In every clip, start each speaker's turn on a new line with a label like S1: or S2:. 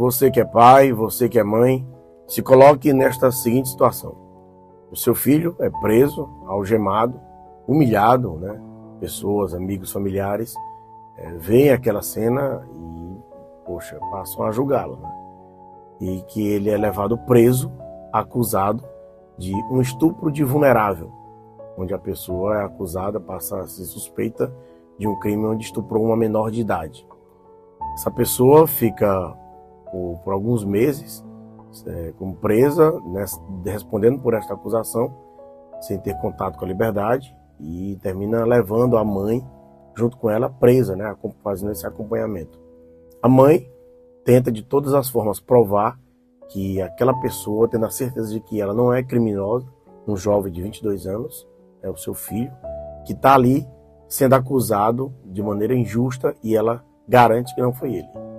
S1: Você que é pai, você que é mãe, se coloque nesta seguinte situação. O seu filho é preso, algemado, humilhado, né? Pessoas, amigos, familiares é, veem aquela cena e, poxa, passam a julgá-lo, né? E que ele é levado preso, acusado de um estupro de vulnerável, onde a pessoa é acusada, passa a ser suspeita de um crime onde estuprou uma menor de idade. Essa pessoa fica por, por alguns meses é, como presa, né, respondendo por esta acusação, sem ter contato com a liberdade, e termina levando a mãe junto com ela presa, né, fazendo esse acompanhamento. A mãe tenta de todas as formas provar que aquela pessoa, tendo a certeza de que ela não é criminosa, um jovem de 22 anos, é o seu filho, que está ali sendo acusado de maneira injusta e ela garante que não foi ele.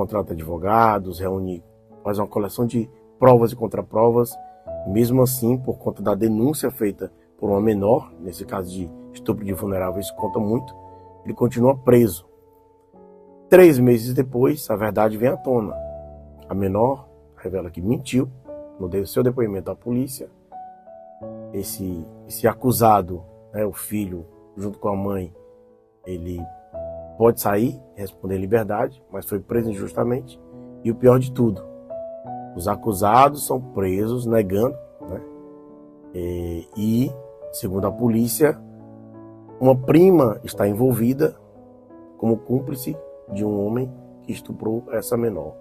S1: Contrata advogados, reúne, faz uma coleção de provas e contraprovas. Mesmo assim, por conta da denúncia feita por uma menor, nesse caso de estupro de vulnerável, isso conta muito, ele continua preso. Três meses depois, a verdade vem à tona. A menor revela que mentiu no seu depoimento à polícia. Esse, esse acusado, né, o filho, junto com a mãe, ele pode sair, responder em liberdade, mas foi preso injustamente. E o pior de tudo, os acusados são presos negando, né? E, e, segundo a polícia, uma prima está envolvida como cúmplice de um homem que estuprou essa menor.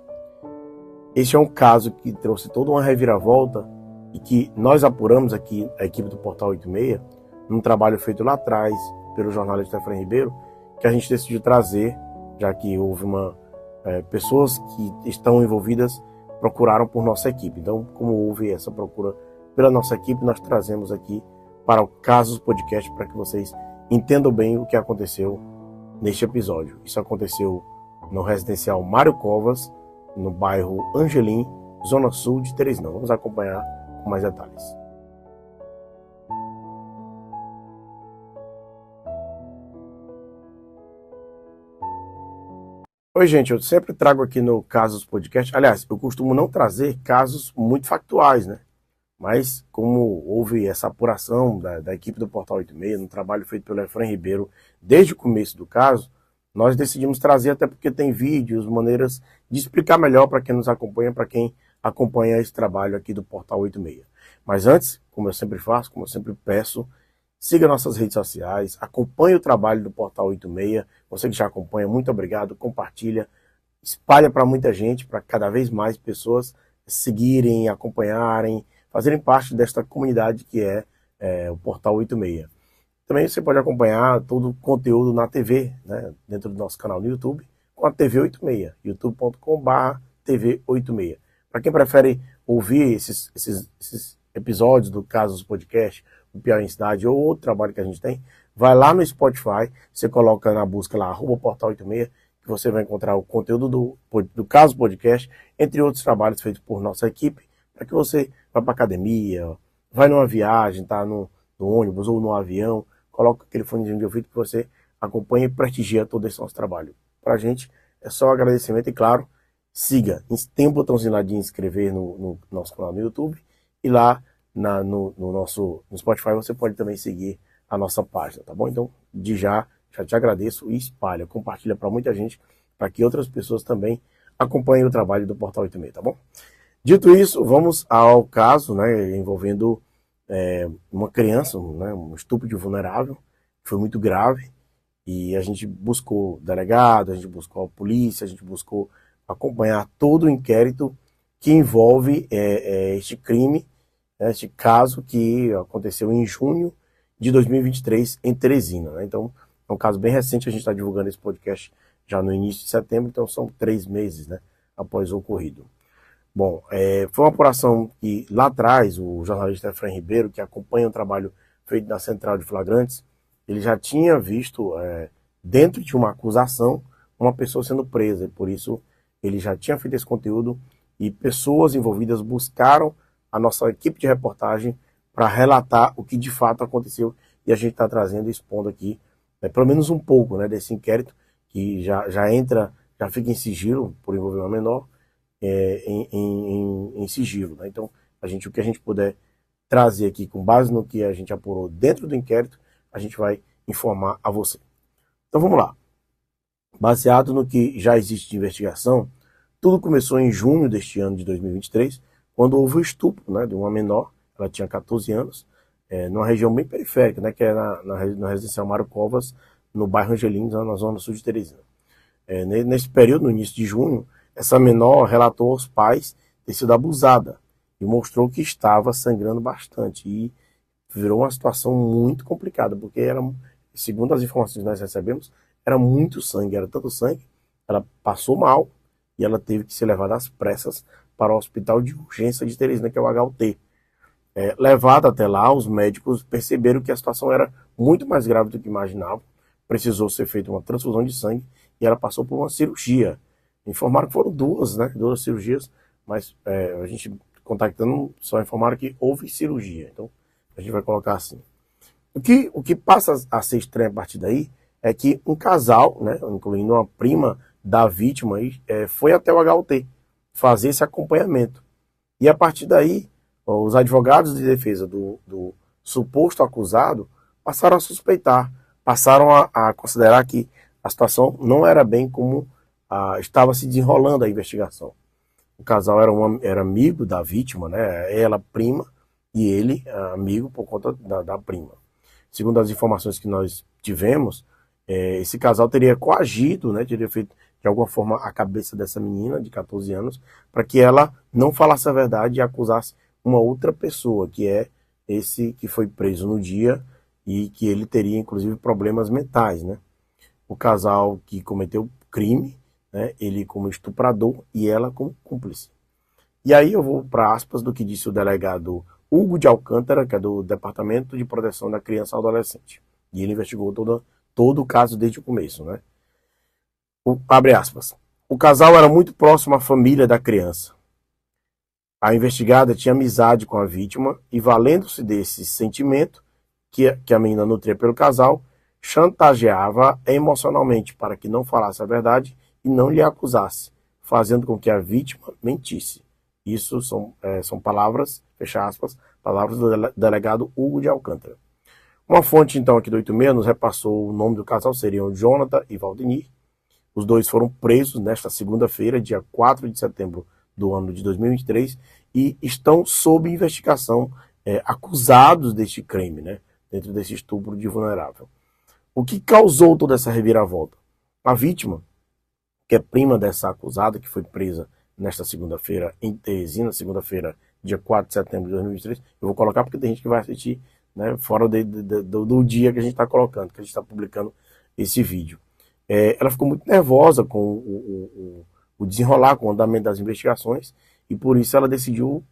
S1: Este é um caso que trouxe toda uma reviravolta e que nós apuramos aqui, a equipe do Portal 86, num trabalho feito lá atrás pelo jornalista Efraim Ribeiro, que a gente decidiu trazer, já que houve uma é, pessoas que estão envolvidas procuraram por nossa equipe. Então, como houve essa procura pela nossa equipe, nós trazemos aqui para o Casos Podcast para que vocês entendam bem o que aconteceu neste episódio. Isso aconteceu no residencial Mário Covas, no bairro Angelim, zona sul de Teresina. Vamos acompanhar com mais detalhes. Oi, gente, eu sempre trago aqui no Casos Podcast. Aliás, eu costumo não trazer casos muito factuais, né? Mas, como houve essa apuração da, da equipe do Portal 86, no trabalho feito pelo Efraim Ribeiro desde o começo do caso, nós decidimos trazer, até porque tem vídeos, maneiras de explicar melhor para quem nos acompanha, para quem acompanha esse trabalho aqui do Portal 86. Mas antes, como eu sempre faço, como eu sempre peço, siga nossas redes sociais, acompanhe o trabalho do Portal 86. Você que já acompanha, muito obrigado, compartilha, espalha para muita gente, para cada vez mais pessoas seguirem, acompanharem, fazerem parte desta comunidade que é, é o Portal 86. Também você pode acompanhar todo o conteúdo na TV, né, dentro do nosso canal no YouTube, com a TV 86, youtube.com.br TV86. Para quem prefere ouvir esses, esses, esses, episódios do Casos Podcast, o Piauí em Cidade ou outro trabalho que a gente tem, vai lá no Spotify, você coloca na busca lá, arroba portal 86, que você vai encontrar o conteúdo do, do Caso Podcast, entre outros trabalhos feitos por nossa equipe, para que você vá para academia, vai numa viagem, tá no, no ônibus ou no avião, coloca aquele fonezinho de ouvido que você acompanha e prestigia todo esse nosso trabalho. Para a gente é só agradecimento e, claro, siga. Tem um botãozinho lá de inscrever no, no nosso canal no YouTube e lá na, no, no, nosso no Spotify você pode também seguir a nossa página, tá bom? Então, de já, já te agradeço e espalha, compartilha para muita gente, para que outras pessoas também acompanhem o trabalho do Portal 86, tá bom? Dito isso, vamos ao caso, né, envolvendo é, uma criança, né, um estupro de vulnerável, foi muito grave, e a gente buscou delegado, a gente buscou a polícia, a gente buscou acompanhar todo o inquérito que envolve é, é, este crime, né, este caso que aconteceu em junho de 2023 em Teresina. Né? Então, é um caso bem recente, a gente está divulgando esse podcast já no início de setembro, então são três meses né, após o ocorrido. Bom, é, foi uma apuração que lá atrás o jornalista Efraim Ribeiro, que acompanha o trabalho feito na Central de Flagrantes, ele já tinha visto é, dentro de uma acusação uma pessoa sendo presa, e por isso ele já tinha feito esse conteúdo e pessoas envolvidas buscaram a nossa equipe de reportagem para relatar o que de fato aconteceu e a gente está trazendo expondo aqui né, pelo menos um pouco né, desse inquérito que já, já entra, já fica em sigilo por envolver uma menor é, em, em, em, sigilo. Né? Então, a gente, o que a gente puder trazer aqui com base no que a gente apurou dentro do inquérito, a gente vai informar a você. Então vamos lá. Baseado no que já existe de investigação, tudo começou em junho deste ano de 2023, quando houve o estupro né, de uma menor, ela tinha 14 anos, é, numa região bem periférica, né, que é na, na, na residencial Mário Covas, no bairro Angelino, na zona sul de Teresina. É, nesse período, no início de junho, essa menor relatou aos pais ter sido abusada e mostrou que estava sangrando bastante e virou uma situação muito complicada, porque era, segundo as informações que nós recebemos, era muito sangue, era tanto sangue, ela passou mal e ela teve que ser levada às pressas para o hospital de urgência de Teresina, que é o HUT. É, levada até lá, os médicos perceberam que a situação era muito mais grave do que imaginavam, precisou ser feita uma transfusão de sangue e ela passou por uma cirurgia Informaram que foram duas, né? Duas cirurgias, mas é, a gente contactando só informaram que houve cirurgia. Então a gente vai colocar assim. O que, o que passa a ser estranho a partir daí é que um casal, né, incluindo uma prima da vítima, é, foi até o HUT fazer esse acompanhamento. E a partir daí, os advogados de defesa do, do suposto acusado passaram a suspeitar, passaram a, a, considerar que a situação não era bem como estava se desenrolando a investigação. O casal era, uma, era amigo da vítima, né? Ela prima e ele amigo por conta da, da prima. Segundo as informações que nós tivemos, é, esse casal teria coagido, né? Teria feito de alguma forma a cabeça dessa menina de 14 anos para que ela não falasse a verdade e acusasse uma outra pessoa, que é esse que foi preso no dia e que ele teria inclusive problemas mentais, né? O casal que cometeu crime né, ele como estuprador e ela como cúmplice. E aí eu vou para aspas do que disse o delegado Hugo de Alcântara, que é do Departamento de Proteção da Criança e Adolescente. E ele investigou todo, todo o caso desde o começo. Né? O, abre aspas. O casal era muito próximo à família da criança. A investigada tinha amizade com a vítima e, valendo-se desse sentimento que, que a menina nutria pelo casal, chantageava emocionalmente para que não falasse a verdade e não lhe acusasse, fazendo com que a vítima mentisse. Isso são, é, são palavras, fecha aspas, palavras do delegado Hugo de Alcântara. Uma fonte, então, aqui do 86 nos repassou o nome do casal, seriam Jonathan e Valdemir. Os dois foram presos nesta segunda-feira, dia 4 de setembro do ano de 2023, e estão sob investigação, é, acusados deste crime, né, dentro desse estupro de vulnerável. O que causou toda essa reviravolta? A vítima que é prima dessa acusada, que foi presa nesta segunda-feira em Teresina, segunda-feira, dia 4 de setembro de 2023. Eu vou colocar porque tem gente que vai assistir né, fora de, de, do, do, dia que a gente está colocando, que a gente está publicando esse vídeo. É, ela ficou muito nervosa com o, o, desenrolar, com o andamento das investigações, e por isso ela decidiu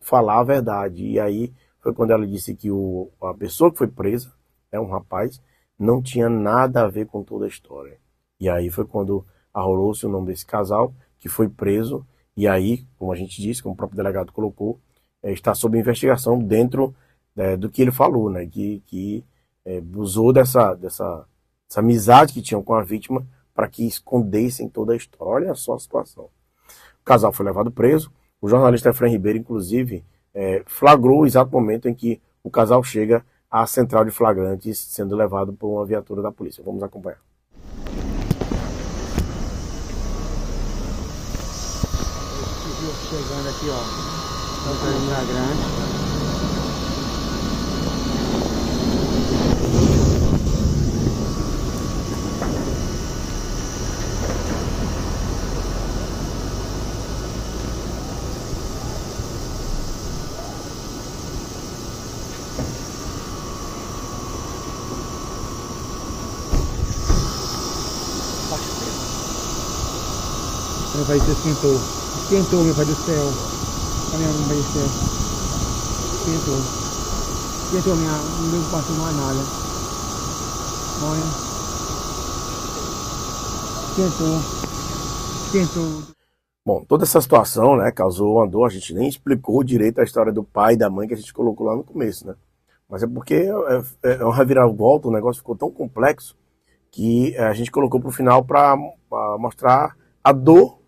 S1: falar a verdade. E aí foi quando ela disse que o, a pessoa que foi presa, é um rapaz, não tinha nada a ver com toda a história. E aí foi quando arrolou-se o nome desse casal, que foi preso, e aí, como a gente disse, como o próprio delegado colocou, é, está sob investigação dentro é, do que ele falou, né, que, que é, usou dessa, dessa, dessa amizade que tinham com a vítima para que escondessem toda a história. Olha só a situação. O casal foi levado preso, o jornalista Efraim Ribeiro, inclusive, é, flagrou o exato momento em que o casal chega à central de flagrantes, sendo levado por uma viatura da polícia. Vamos acompanhar.
S2: chegando aqui, ó. Santana Grande. Vai ser esquentou. Esquentou, meu pai do céu. Olha meu pai do céu. Esquentou. Esquentou minha. Não passou mais nada. Olha. Esquentou. Esquentou.
S1: Bom, toda essa situação, né, causou uma dor. A gente nem explicou direito a história do pai e da mãe que a gente colocou lá no começo, né? Mas é porque é, é, é uma reviravolta, o negócio ficou tão complexo que a gente colocou para o final para mostrar a dor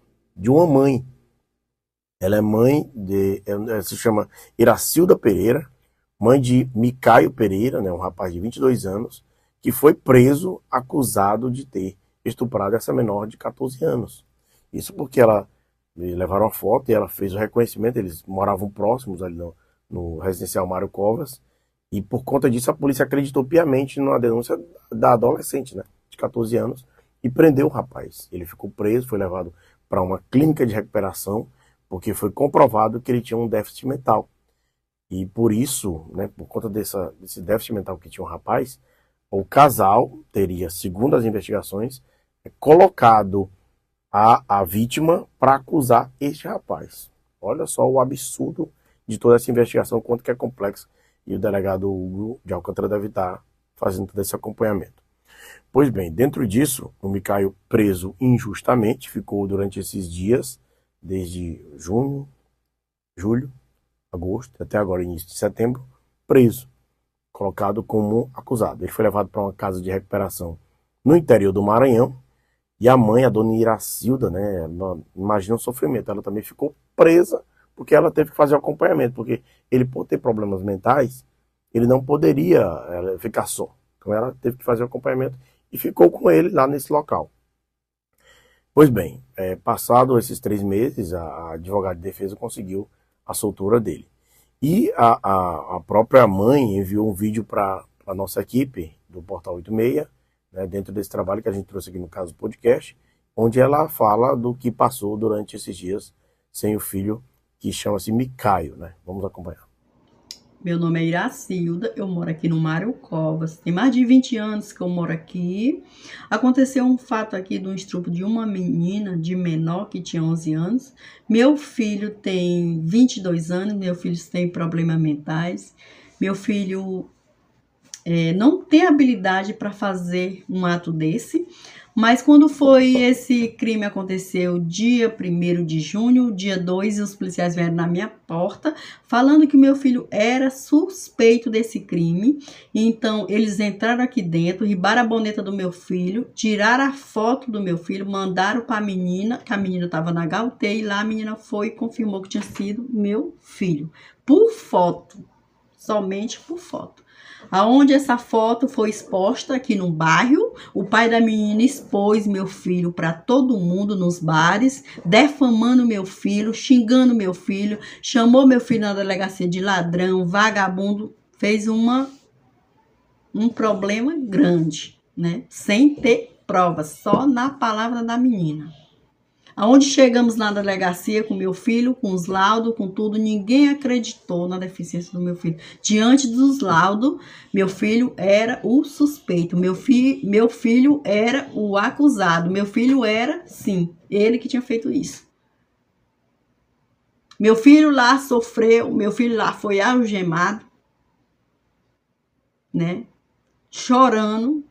S1: de uma mãe Ela é mãe de. Ela se chama Iracilda Pereira, mãe de Micaio Pereira, né, um rapaz de 22 anos, que foi preso acusado de ter estuprado essa menor de 14 anos. Isso porque ela levaram a foto e ela fez o reconhecimento, eles moravam próximos ali no, no residencial Mário Covas, e por conta disso a polícia acreditou piamente numa denúncia da adolescente, né, de 14 anos, e prendeu o rapaz. Ele ficou preso, foi levado para uma clínica de recuperação, porque foi comprovado que ele tinha um déficit mental. E por isso, né, por conta dessa, desse déficit mental que tinha o rapaz, o casal teria, segundo as investigações, colocado a, a vítima para acusar este rapaz. Olha só o absurdo de toda essa investigação, quanto que é complexa. E o delegado Hugo de Alcântara deve estar fazendo todo esse acompanhamento. Pois bem, dentro disso, o Micaio preso injustamente, ficou durante esses dias, desde junho, julho, agosto, até agora início de setembro, preso, colocado como acusado. Ele foi levado para uma casa de recuperação no interior do Maranhão, e a mãe, a dona Iracilda, né, imagina o sofrimento, ela também ficou presa porque ela teve que fazer o acompanhamento, porque ele, por ter problemas mentais, ele não poderia ficar só. Então ela teve que fazer o acompanhamento e ficou com ele lá nesse local. Pois bem, é, passado esses três meses, a, advogada de defesa conseguiu a soltura dele. E a, a, a própria mãe enviou um vídeo para a nossa equipe do Portal 86, né, dentro desse trabalho que a gente trouxe aqui no caso do podcast, onde ela fala do que passou durante esses dias sem o filho, que chama-se Micaio. Né? Vamos acompanhar.
S3: Meu nome é Iracilda, eu moro aqui no Mário Covas. Tem mais de 20 anos que eu moro aqui. Aconteceu um fato aqui do estrupo de uma menina de menor que tinha 11 anos. Meu filho tem 22 anos, meu filho tem problemas mentais. Meu filho é, não tem habilidade para fazer um ato desse, mas quando foi esse crime aconteceu dia 1 de junho, dia 2, os policiais vieram na minha porta falando que meu filho era suspeito desse crime. Então eles entraram aqui dentro, ribaram a boneta do meu filho, tiraram a foto do meu filho, mandaram para a menina, que a menina estava na HUT e lá a menina foi e confirmou que tinha sido meu filho. Por foto, somente por foto aonde essa foto foi exposta aqui no bairro. O pai da menina expôs meu filho para todo mundo nos bares, defamando meu filho, xingando meu filho, chamou meu filho na delegacia de ladrão, vagabundo, fez uma um problema grande, né? Sem ter provas, só na palavra da menina. Aonde chegamos na delegacia com meu filho, com os laudos, com tudo, ninguém acreditou na deficiência do meu filho. Diante dos laudos, meu filho era o suspeito, meu, fi, meu filho era o acusado, meu filho era, sim, ele que tinha feito isso. Meu filho lá sofreu, meu filho lá foi algemado, né? Chorando.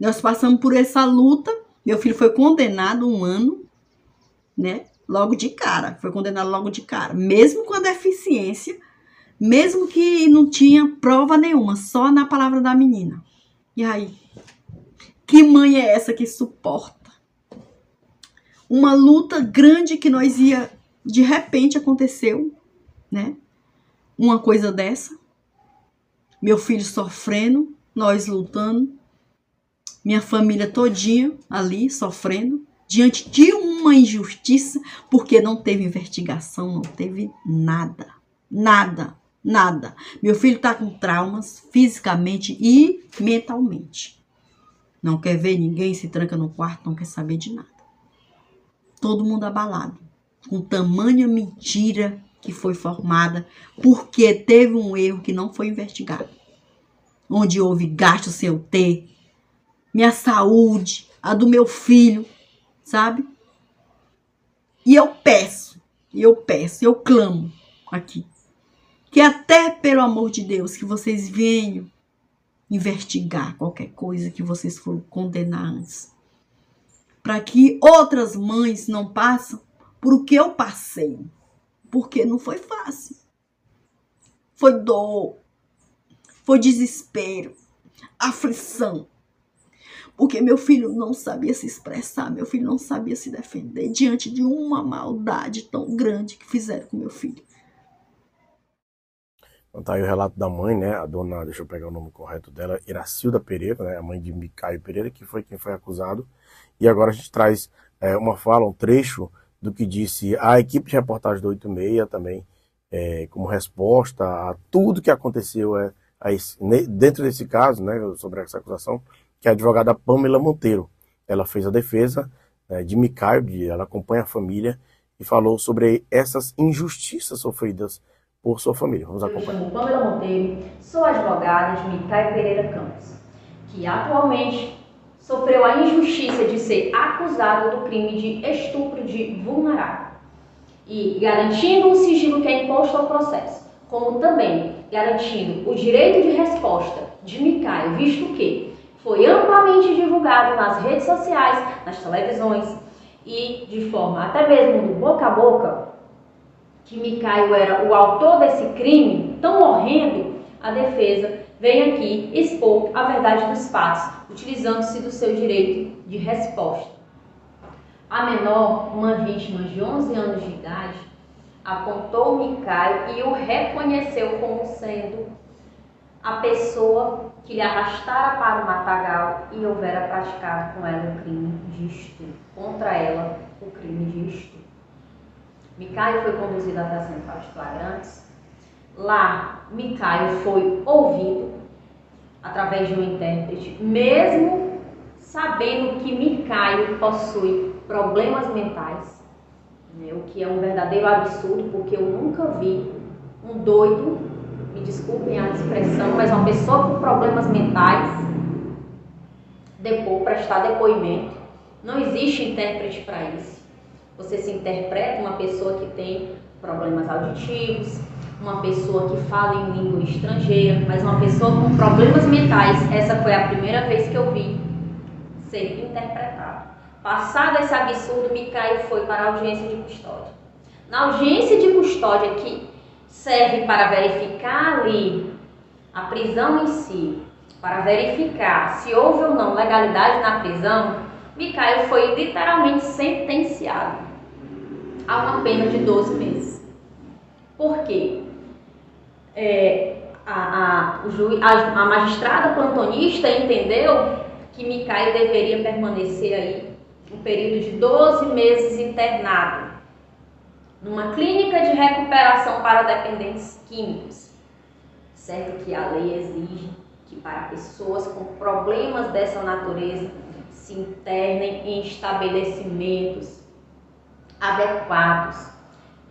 S3: Nós passamos por essa luta. Meu filho foi condenado um ano né? Logo de cara, foi condenado logo de cara, mesmo com a deficiência, mesmo que não tinha prova nenhuma, só na palavra da menina. E aí, que mãe é essa que suporta uma luta grande que nós ia de repente aconteceu, né? Uma coisa dessa. Meu filho sofrendo, nós lutando, minha família todinha ali sofrendo diante de uma injustiça, porque não teve investigação, não teve nada. Nada, nada. Meu filho está com traumas fisicamente e mentalmente. Não quer ver ninguém, se tranca no quarto, não quer saber de nada. Todo mundo abalado, com tamanha mentira que foi formada, porque teve um erro que não foi investigado. Onde houve gasto sem eu ter, minha saúde, a do meu filho, sabe? E eu peço, eu peço, eu clamo aqui, que até pelo amor de Deus, que vocês venham investigar qualquer coisa que vocês foram condenar antes. Para que outras mães não passem por o que eu passei. Porque não foi fácil. Foi dor, foi desespero, aflição. Porque meu filho não sabia se expressar, meu filho não sabia se defender diante de uma maldade tão grande que fizeram com meu filho.
S1: Então tá aí o relato da mãe, né? A dona, deixa eu pegar o nome correto dela, Iracilda Pereira, né? A mãe de Micaio Pereira, que foi quem foi acusado. E agora a gente traz é, uma fala, um trecho do que disse a equipe de reportagem do 86 também, é, como resposta a tudo que aconteceu é, a esse, dentro desse caso, né? Sobre essa acusação, que é a advogada Pamela Monteiro. Ela fez a defesa é, de Micaio, de, ela acompanha a família e falou sobre essas injustiças sofridas por sua família. Vamos acompanhar.
S4: Eu me chamo Pamela Monteiro, sou advogada de Micael Pereira Campos, que atualmente sofreu a injustiça de ser acusado do crime de estupro de vulnerável e garantindo o sigilo que é imposto ao processo, como também garantindo o direito de resposta de Micael, visto que foi amplamente divulgado nas redes sociais, nas televisões e de forma até mesmo do boca a boca que Micaio era o autor desse crime tão horrendo, a defesa vem aqui expor a verdade dos fatos, utilizando-se do seu direito de resposta. A menor, uma vítima de 11 anos de idade, apontou Micaio e o reconheceu como sendo a pessoa que lhe arrastara para o matagal e houvera praticado com ela o crime de estupro, contra ela o crime de estupro. Micaio foi conduzido até a central de flagrantes. Lá, Micaio foi ouvido através de um intérprete, mesmo sabendo que Micaio possui problemas mentais, né, o que é um verdadeiro absurdo, porque eu nunca vi um doido, me desculpem a expressão, mas uma pessoa com problemas mentais depois prestar depoimento. Não existe intérprete para isso. Você se interpreta uma pessoa que tem problemas auditivos, uma pessoa que fala em língua estrangeira, mas uma pessoa com problemas mentais, essa foi a primeira vez que eu vi ser interpretado. Passado esse absurdo, Micael foi para a audiência de custódia. Na audiência de custódia, que serve para verificar ali a prisão em si, para verificar se houve ou não legalidade na prisão, Micael foi literalmente sentenciado a uma pena de 12 meses. Por quê? É, a, a, a, a, magistrada plantonista entendeu que Micael deveria permanecer aí um período de 12 meses internado numa clínica de recuperação para dependentes químicos. Certo que a lei exige que para pessoas com problemas dessa natureza se internem em estabelecimentos adequados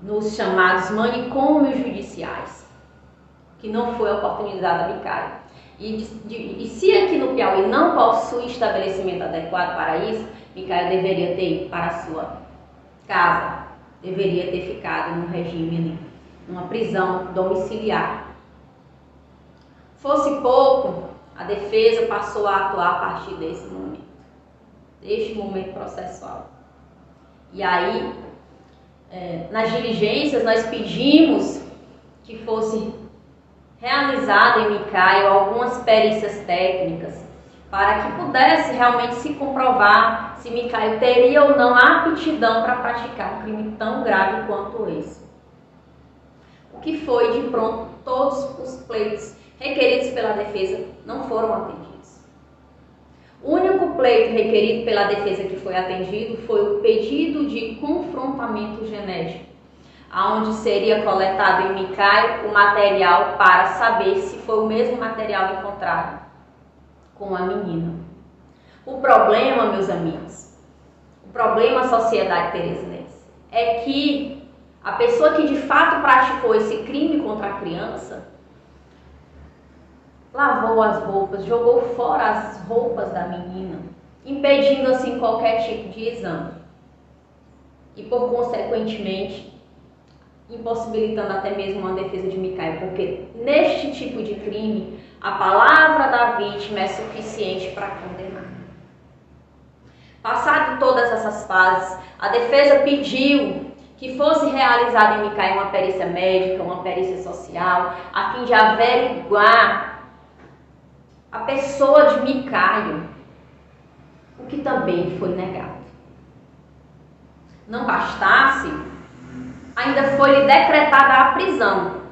S4: nos chamados manicômios judiciais, que não foi oportunidade a Micaio. E, e se aqui no Piauí não possui estabelecimento adequado para isso, Micaio deveria ter ido para a sua casa, deveria ter ficado no regime ali, numa prisão domiciliar. Fosse pouco, a defesa passou a atuar a partir desse momento, deste momento processual. E aí, é, nas diligências, nós pedimos que fosse realizado em Micaio algumas perícias técnicas para que pudesse realmente se comprovar se Micaio teria ou não aptidão para praticar um crime tão grave quanto esse. O que foi de pronto todos os pleitos requeridos pela defesa não foram atendidos. O único pleito requerido pela defesa que foi atendido foi o pedido de confrontamento genético, aonde seria coletado em Micai o material para saber se foi o mesmo material encontrado com a menina. O problema, meus amigos, o problema sociedade teresinense é que a pessoa que de fato praticou esse crime contra a criança lavou as roupas, jogou fora as roupas da menina, impedindo assim qualquer tipo de exame. E por consequentemente, impossibilitando até mesmo uma defesa de Micael, porque neste tipo de crime, a palavra da vítima é suficiente para condenar. Passado todas essas fases, a defesa pediu que fosse realizada em Micael uma perícia médica, uma perícia social, a fim de averiguar a pessoa de Micaio, o que também foi negado. Não bastasse, ainda foi-lhe decretada a prisão,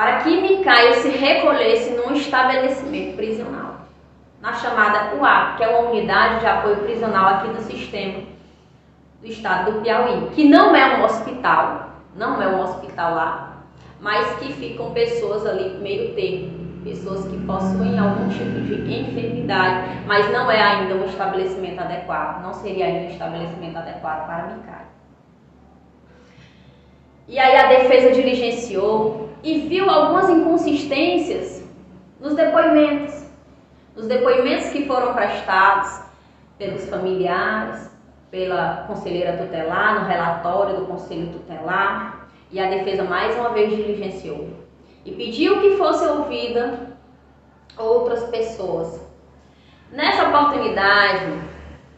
S4: para que Micael se recolhesse num estabelecimento prisional, na chamada UAP, que é uma unidade de apoio prisional aqui do sistema do estado do Piauí, que não é um hospital, não é um hospital lá, mas que ficam pessoas ali meio termo, pessoas que possuem algum tipo de enfermidade, mas não é ainda um estabelecimento adequado, não seria ainda um estabelecimento adequado para Micael. E aí a defesa diligenciou e viu algumas inconsistências nos depoimentos, nos depoimentos que foram prestados pelos familiares, pela conselheira tutelar, no relatório do conselho tutelar, e a defesa mais uma vez diligenciou e pediu que fosse ouvida outras pessoas. Nessa oportunidade,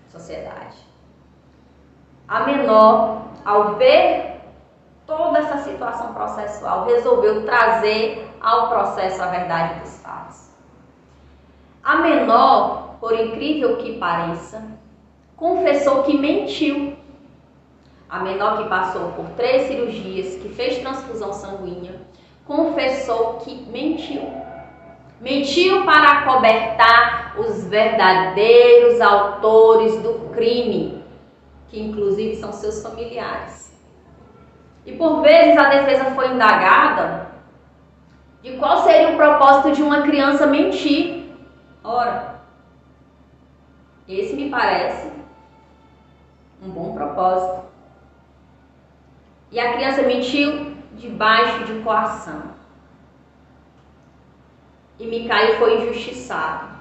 S4: sociedade, a menor, ao ver toda essa situação processual, resolveu trazer ao processo a verdade dos fatos. A menor, por incrível que pareça, confessou que mentiu. A menor que passou por três cirurgias, que fez transfusão sanguínea, confessou que mentiu. Mentiu para acobertar os verdadeiros autores do crime, que inclusive são seus familiares. E por vezes a defesa foi indagada de qual seria o propósito de uma criança mentir. Ora, esse me parece um bom propósito. E a criança mentiu debaixo de coação. E Micaio foi injustiçado.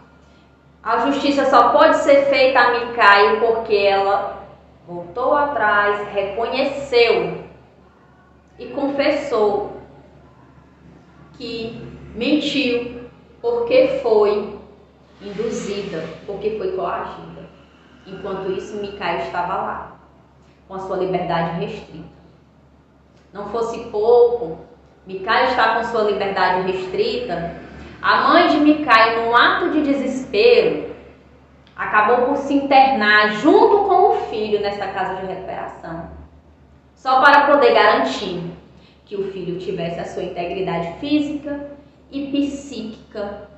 S4: A justiça só pode ser feita a Micaio porque ela voltou atrás, reconheceu e confessou que mentiu porque foi induzida, porque foi coagida. Enquanto isso, Micael estava lá, com a sua liberdade restrita. Não fosse pouco, Micael está com sua liberdade restrita. A mãe de Micael, num ato de desespero, acabou por se internar junto com o filho nessa casa de recuperação só para poder garantir que o filho tivesse a sua integridade física e psíquica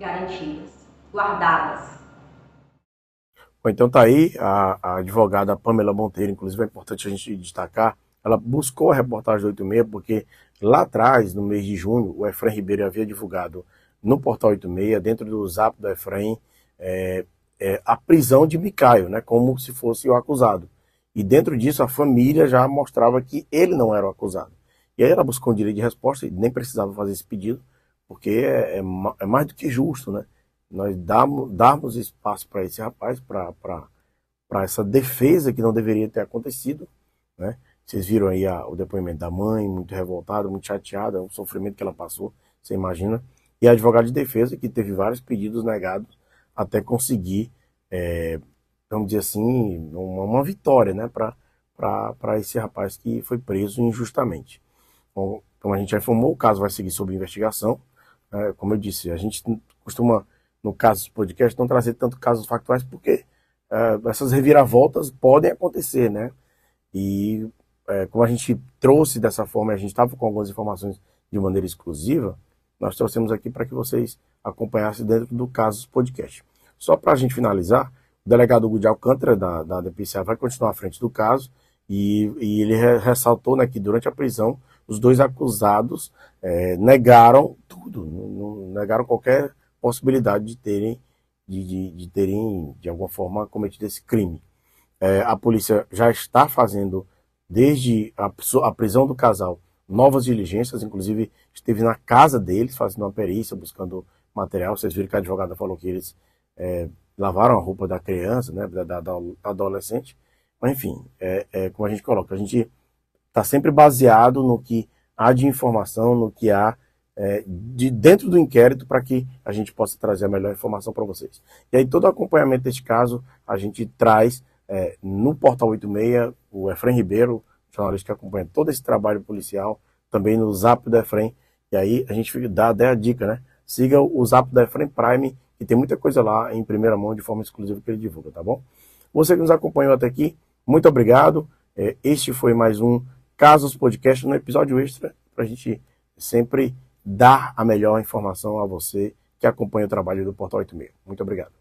S4: garantidas, guardadas.
S1: Bom, então tá aí a, a, advogada Pamela Monteiro, inclusive é importante a gente destacar, ela buscou a reportagem do 86 porque lá atrás, no mês de junho, o Efraim Ribeiro havia divulgado no portal 86, dentro do zap do Efraim, é, é, a prisão de Micaio, né, como se fosse o acusado. E dentro disso a família já mostrava que ele não era o acusado. E aí ela buscou um direito de resposta e nem precisava fazer esse pedido, porque é, é, é mais do que justo, né? Nós darmos, darmos espaço para esse rapaz, para essa defesa que não deveria ter acontecido, né? Vocês viram aí a, o depoimento da mãe, muito revoltada, muito chateada, o sofrimento que ela passou, você imagina. E a advogada de defesa, que teve vários pedidos negados até conseguir, é, vamos dizer assim, uma, uma vitória né, para esse rapaz que foi preso injustamente. Bom, como a gente já informou, o caso vai seguir sob investigação. É, como eu disse, a gente costuma, no caso do podcast, não trazer tanto casos factuais, porque é, essas reviravoltas podem acontecer, né? E é, como a gente trouxe dessa forma, a gente estava com algumas informações de maneira exclusiva, nós trouxemos aqui para que vocês acompanhassem dentro do Casos Podcast. Só para a gente finalizar, o delegado Gudi Alcântara, da, da DPCA, vai continuar à frente do caso e, e ele ressaltou né, que durante a prisão os dois acusados é, negaram tudo, não, não, negaram qualquer possibilidade de terem, de, de, de, terem, de alguma forma, cometido esse crime. É, a polícia já está fazendo, desde a, a prisão do casal, novas diligências, inclusive esteve na casa deles fazendo uma perícia, buscando material. Vocês viram que a advogada falou que eles é, lavaram a roupa da criança, né, da, da, da adolescente. Mas, enfim, é, é, como a gente coloca, a gente está sempre baseado no que há de informação, no que há é, de dentro do inquérito para que a gente possa trazer a melhor informação para vocês. E aí todo o acompanhamento deste caso a gente traz é, no Portal 86, o Efraim Ribeiro, jornalista que acompanha todo esse trabalho policial, também no Zap do Efraim. E aí a gente dá até a dica, né? siga o Zap da Efraim Prime, que tem muita coisa lá em primeira mão, de forma exclusiva que ele divulga, tá bom? Você que nos acompanhou até aqui, muito obrigado. É, este foi mais um Casos Podcast, no episódio extra, para a gente sempre dar a melhor informação a você que acompanha o trabalho do Portal 86. Muito obrigado.